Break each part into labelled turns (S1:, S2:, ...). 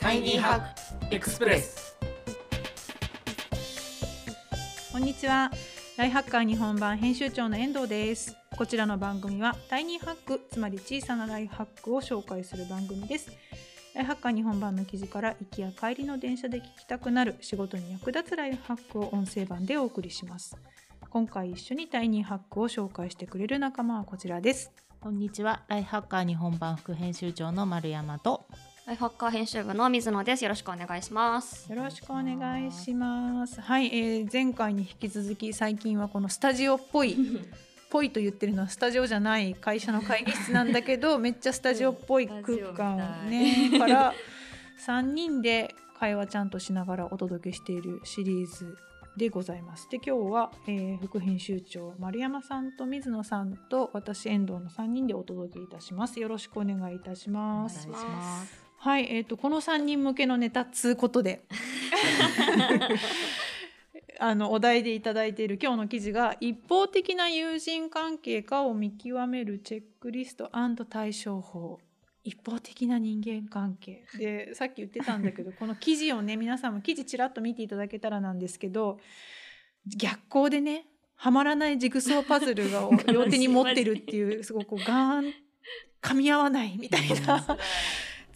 S1: タイニーハックエクスプレス
S2: こんにちは。ライハッカー日本版編集長の遠藤です。こちらの番組はタイニーハックつまり小さなライフハックを紹介する番組です。ライハッカー日本版の記事から行きや帰りの電車で聞きたくなる仕事に役立つライフハックを音声版でお送りします。今回一緒にタイニーハックを紹介してくれる仲間はこちらです。
S3: こんにちは。ライフハッカー日本版副編集長の丸山と。
S4: ライフハッカー編集部の水野です。よろしくお願いします。
S2: よろしくお願いしますはい、えー前回に引き続き最近はこのスタジオっぽい ぽいと言ってるのはスタジオじゃない会社の会議室なんだけど めっちゃスタジオっぽい空間をねから3人で会話ちゃんとしながらお届けしているシリーズでございます。で今日は、えー副編集長丸山さんと水野さんと私遠藤の3人でお届けいたします。よろしくお願いいたします。
S4: お願いします
S2: はい、えっ、とこの3人向けのネタつうことで。あのお題でいただいている今日の記事が一方的な友人関係かを見極めるチェックリスト対処法。一方的な人間関係。でさっき言ってたんだけど この記事をね皆さんも記事ちらっと見ていただけたらなんですけど逆光でねはまらないジグソーパズルが 両手に持ってるっていうすごくガーン噛み合わないみたいな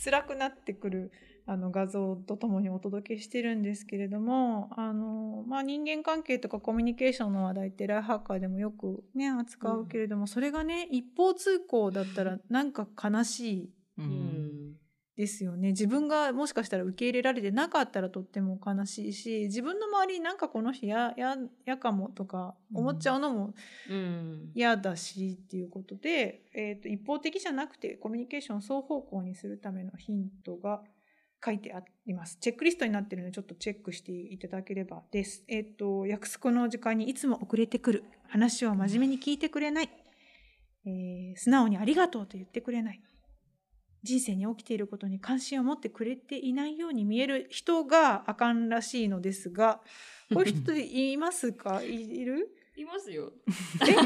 S2: 辛くなってくるあの画像とともにお届けしてるんですけれどもあの、まあ、人間関係とかコミュニケーションの話題ってライフハッカーでもよくね扱うけれども、それがね一方通行だったらなんか悲しい。
S3: うん
S2: ですよね自分がもしかしたら受け入れられてなかったらとっても悲しいし自分の周りになんかこの人やややかもとか思っちゃうのも
S4: うん。
S2: 嫌だしっていうことで、えー、と一方的じゃなくてコミュニケーションを双方向にするためのヒントが書いてあります。チェックリストになってるのでちょっとチェックしていただければです。えっ、と、約束の時間にいつも遅れてくる。話を真面目に聞いてくれない。えー素直にありがとうと言ってくれない。人生に起きていることに関心を持ってくれていないように見える人があかんらしいのですが、こういう人いますか？いいる？
S4: いますよ。
S2: え？
S4: 全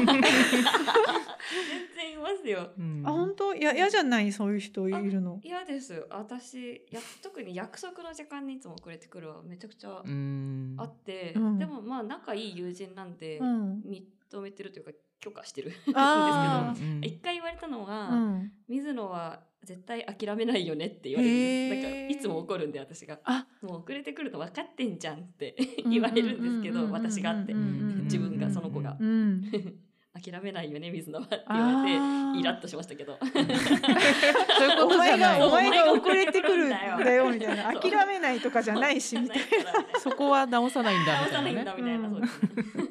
S4: 然いますよ。
S3: うん
S2: あ、本当？いや、嫌じゃない？そういう人いるの。
S4: 嫌です。私や特に約束の時間にいつも遅れてくるはめちゃくちゃ
S3: うん
S4: あって、
S2: うん
S4: でもまあ仲いい友人なんで、
S2: うん。
S4: 認めてるというか許可してるんですけ
S2: あ
S4: ど。
S3: うん
S4: 一回言われたのが、
S2: うん。
S4: 水野は絶対諦めないよねって言われる。なんかいつも怒るんで私が。
S2: あ、
S4: もう遅れてくるの分かってんじゃんって言われるんですけど、私がって。自分がその子が。
S2: うん。
S4: 諦めないよね水野はって言われてイラッとしましたけど。
S3: そういうことじ
S2: お前
S3: ゃない。
S2: が、お前が
S4: お前が
S2: 遅れてくるんだよ、みたいな。諦めないとかじゃないし、みたいな。
S3: そこは直さないんだ
S4: 直
S3: みたいなね。
S4: さないんだみたいな、
S2: うん
S4: そうです。ね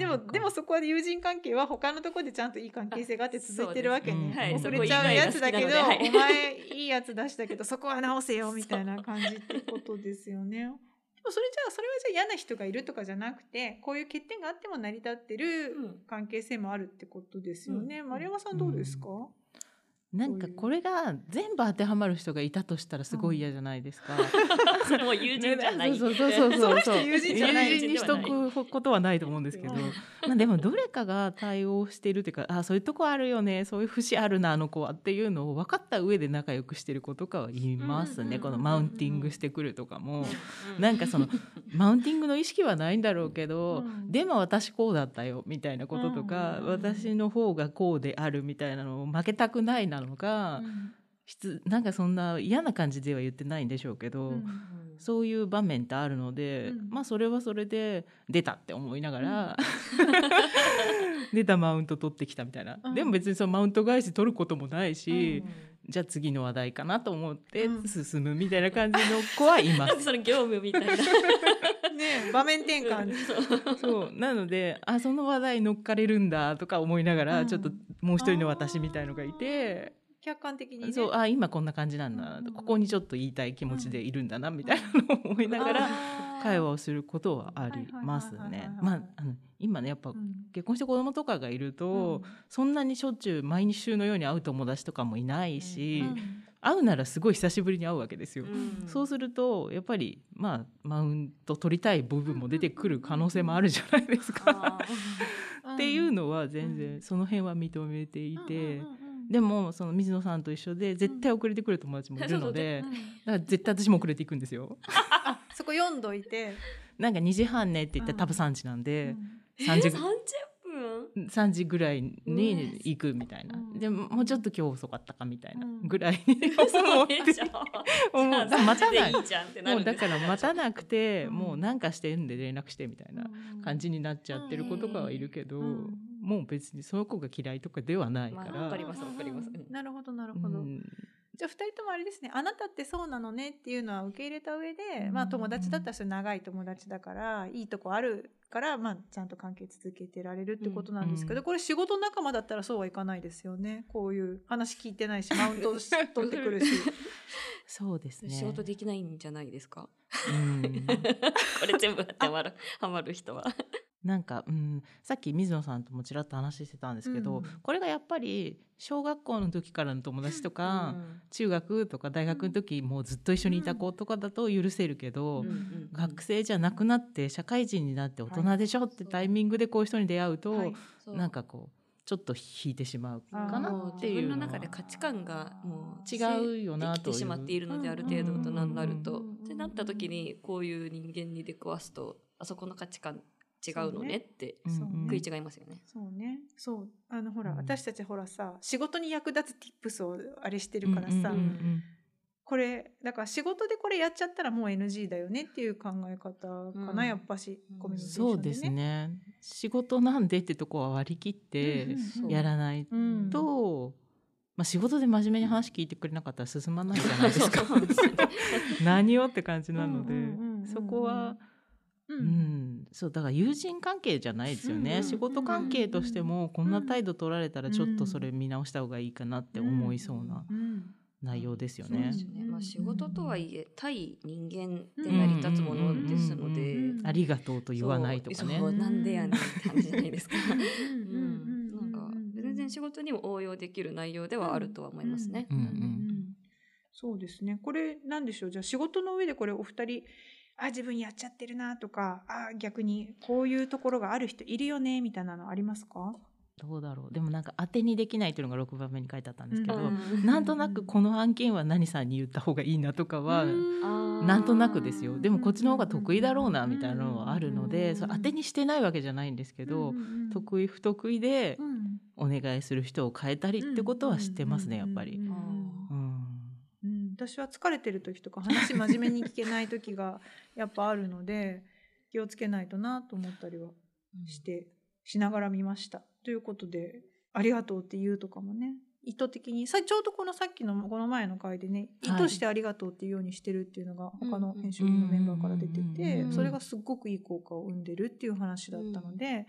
S2: でも、でもそこは友人関係は他のところでちゃんといい関係性があって続いてるわけね。
S3: はい
S2: 遅れちゃうやつだけど、
S4: はい。
S2: お前いいやつ出したけど、そこは直せよ、みたいな感じってことですよね。でもそれじゃあ、それはじゃあ嫌な人がいるとかじゃなくて、こういう欠点があっても成り立ってる
S4: うん。
S2: 関係性もあるってことですよね。
S4: うん。
S2: 丸山さんどうですか、
S3: なんかこれが全部当てはまる人がいたとしたらすごい嫌じゃないですか。
S4: それも友人じゃない。
S3: そうそうそうそう
S2: その人友人じゃない。
S3: 友人にしとくことはないと思うんですけど、まあでもどれかが対応してるっていうか、あそういうとこあるよね、そういう節あるなあの子はっていうのを分かった上で仲良くしてる子とかはいますね。このマウンティングしてくるとかも。
S4: うん。
S3: なんかそのマウンティングの意識はないんだろうけど、
S2: うん。
S3: でも私こうだったよみたいなこととか、
S2: うん。
S3: 私の方がこうであるみたいなのを負けたくないなのか、しつなんかそんな嫌な感じでは言ってないんでしょうけど、
S2: うん。
S3: そういう場面ってあるので、
S2: うん。
S3: まあそれはそれで出たって思いながら、出たマウント取ってきたみたいな、
S2: うん。
S3: でも別にそのマウント返し取ることもないし、
S2: うん
S3: じゃあ次の話題かなと思って
S2: うん。
S3: 進むみたいな感じの子はいます。
S4: か。その業務みたいな。
S2: ね場面転換。
S4: そう。
S3: そう。なのであその話題乗っかれるんだとか思いながら、
S2: うん。
S3: ちょっともう一人の私みたいのがいて
S2: 客観的にね。
S3: そうあ今こんな感じなんだな、
S2: うん
S3: ここにちょっと言いたい気持ちでいるんだな、みたいなのを思いながら 会話をすることはあります。ね。まああの今ねやっぱ
S2: うん。
S3: 結婚して子供とかがいると、
S2: うん。
S3: そんなにしょっちゅう毎週のように会う友達とかもいないし、
S2: うん。
S3: 会うならすごい久しぶりに会うわけですよ。
S4: うん。
S3: そうするとやっぱりまあマウント取りたい部分も出てくる可能性もあるじゃないですか。っていうのは全然その辺は認めていて、
S2: うんうんうんうん
S3: でもその水野さんと一緒で絶対遅れてくる友達もいるので、
S2: うん
S3: だから絶対私も遅れていくんですよ。
S2: あ そこ読んどいて、
S3: なんか2時半ねって言って
S2: うん。
S3: 多分3時なんで、
S4: え
S3: 3時
S4: 30分
S3: ？3時ぐらいに行くみたいな、
S2: うん。
S3: でももうちょっと今日遅かったかみたいな
S2: うん。
S3: ぐらい。に 思って。
S4: じゃあ
S3: 思う待たない。
S4: 3時でいいじゃんってな
S3: もうだから待たなくて、
S2: うん。
S3: もうなんかしてるんで連絡してみたいな感じになっちゃってる子とかはいるけど、
S2: うん
S3: もう別にその子が嫌いとかではないから、
S4: まあわかりますわかります。うん。
S2: なるほどなるほど。
S3: うん。
S2: じゃあ2人ともあれですね。あなたってそうなのねっていうのは受け入れた上で、
S3: うん。
S2: まあ友達だったらそれ長い友達だからいいとこあるから、まあ、ちゃんと関係続けてられるってことなんですけど、
S3: うん
S2: これ仕事仲間だったらそうはいかないですよね。こういう話聞いてないしマウントし 取ってくるし。
S3: そうですね。
S4: 仕事できないんじゃないですか？
S3: うん。
S4: これ全部当てはまるハマる人は
S3: なんか、うん、さっき水野さんともちらっと話してたんですけど、
S2: うん。
S3: これがやっぱり小学校の時からの友達とか、
S4: うん。
S3: 中学とか大学の時もうずっと一緒にいた子とかだと許せるけど、
S4: うん。うん
S3: 学生じゃなくなって社会人になって大人でしょってタイミングでこういう人に出会うと、
S2: はい。
S3: なんかこうちょっと引いてしまうかなっていう
S4: 自分の中で価値観がもう
S3: 違うよな
S4: できて
S3: という。
S4: しまっているのである程度大人になると。ってなった時にこういう人間に出くわすとあそこの価値観違うのねって食い違いますよね。
S2: そうね。そう。あのほら、
S3: うん。
S2: 私たちほらさ仕事に役立つ tips をあれしてるからさ、
S3: うんうんうん
S2: これだから仕事でこれやっちゃったらもう NG だよねっていう考え方かな、
S4: うん。
S2: やっぱし
S4: うん。
S2: コミュニケーション
S3: そうですね。仕事なんでってとこは割り切って
S2: うんうんうん。
S3: やらない
S2: うん。
S3: と、まあ、仕事で真面目に話聞いてくれなかったら進まないじゃないですか。何をって感じなので、
S2: うんうんうんうん。
S3: そこは、
S2: う
S3: うんん、そうだから友人関係じゃないですよね、
S2: うんうん
S3: 仕事関係としてもこんな態度取られたらちょっとそれ見直した方がいいかなって思いそうな
S2: うん
S3: 内容
S4: ですよね。まあ仕事とはいえ対人間で
S2: うん
S4: 成り立つものですので、
S2: うんうん
S3: ありがとうと言わないとかね
S4: そう。そうなんでやねんって話じゃないですか。
S2: うん
S4: うん、なんか全然仕事にも応用できる内容ではあるとは思いますね。
S3: うんうん
S2: そうですねこれなんでしょうじゃあ仕事の上でこれお二人あ自分やっちゃってるなとかあ逆にこういうところがある人いるよねみたいなのありますか？
S3: どうだろう。でもなんか当てにできないというのが6番目に書いてあったんですけど、
S2: うん。
S3: なんとなくこの案件は何さんに言った方がいいなとかは、
S4: あー
S3: なんとなくですよ。でもこっちの方が得意だろうなみたいなのはあるの
S2: うん
S3: でそれ当てにしてないわけじゃないんですけど、得意不得意でお願いする人を変えたりってことは知ってますねやっぱり。
S2: うんうんうん
S3: うん
S2: うん、私は疲れてる時とか話真面目に聞けない時が やっぱあるので気をつけないとなと思ったりはしてしながら見ました。ということで「ありがとう」って言うとかもね意図的にさちょうどこのさっきのこの前の回でね意
S3: はい。
S2: 図して「ありがとう」っていうようにしてるっていうのが
S4: うん
S2: 他の編集部のメンバーから出て
S3: うん
S2: て
S3: うん
S2: それがすっごくいい効果を生んでるっていう話だったので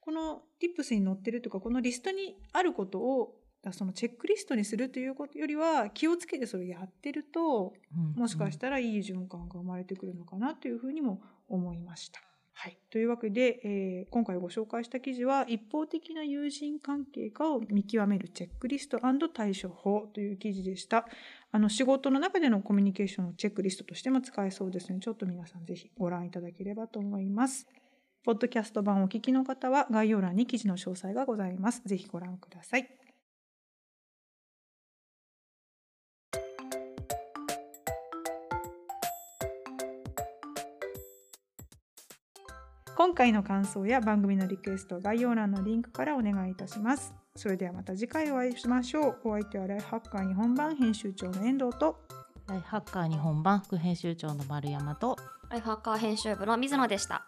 S2: この Tips に載ってるとかこのリストにあることをそのチェックリストにするということよりは気をつけてそれやってると
S3: うん。
S2: もしかしたらいい循環が生まれてくるのかなというふうにも思いました。はい、というわけで、えー今回ご紹介した記事は一方的な友人関係かを見極めるチェックリスト対処法という記事でした。あの仕事の中でのコミュニケーションのチェックリストとしても使えそうですのでちょっと皆さんぜひご覧いただければと思います。ポッドキャスト版をお聞きの方は概要欄に記事の詳細がございます。ぜひご覧ください今回の感想や番組のリクエスト概要欄のリンクからお願いいたします。それではまた次回お会いしましょう。お相手はライフハッカー日本版編集長の遠藤と。
S3: ライフハッカー日本版副編集長の丸山と。
S1: ライフハッカー編集部の水野でした。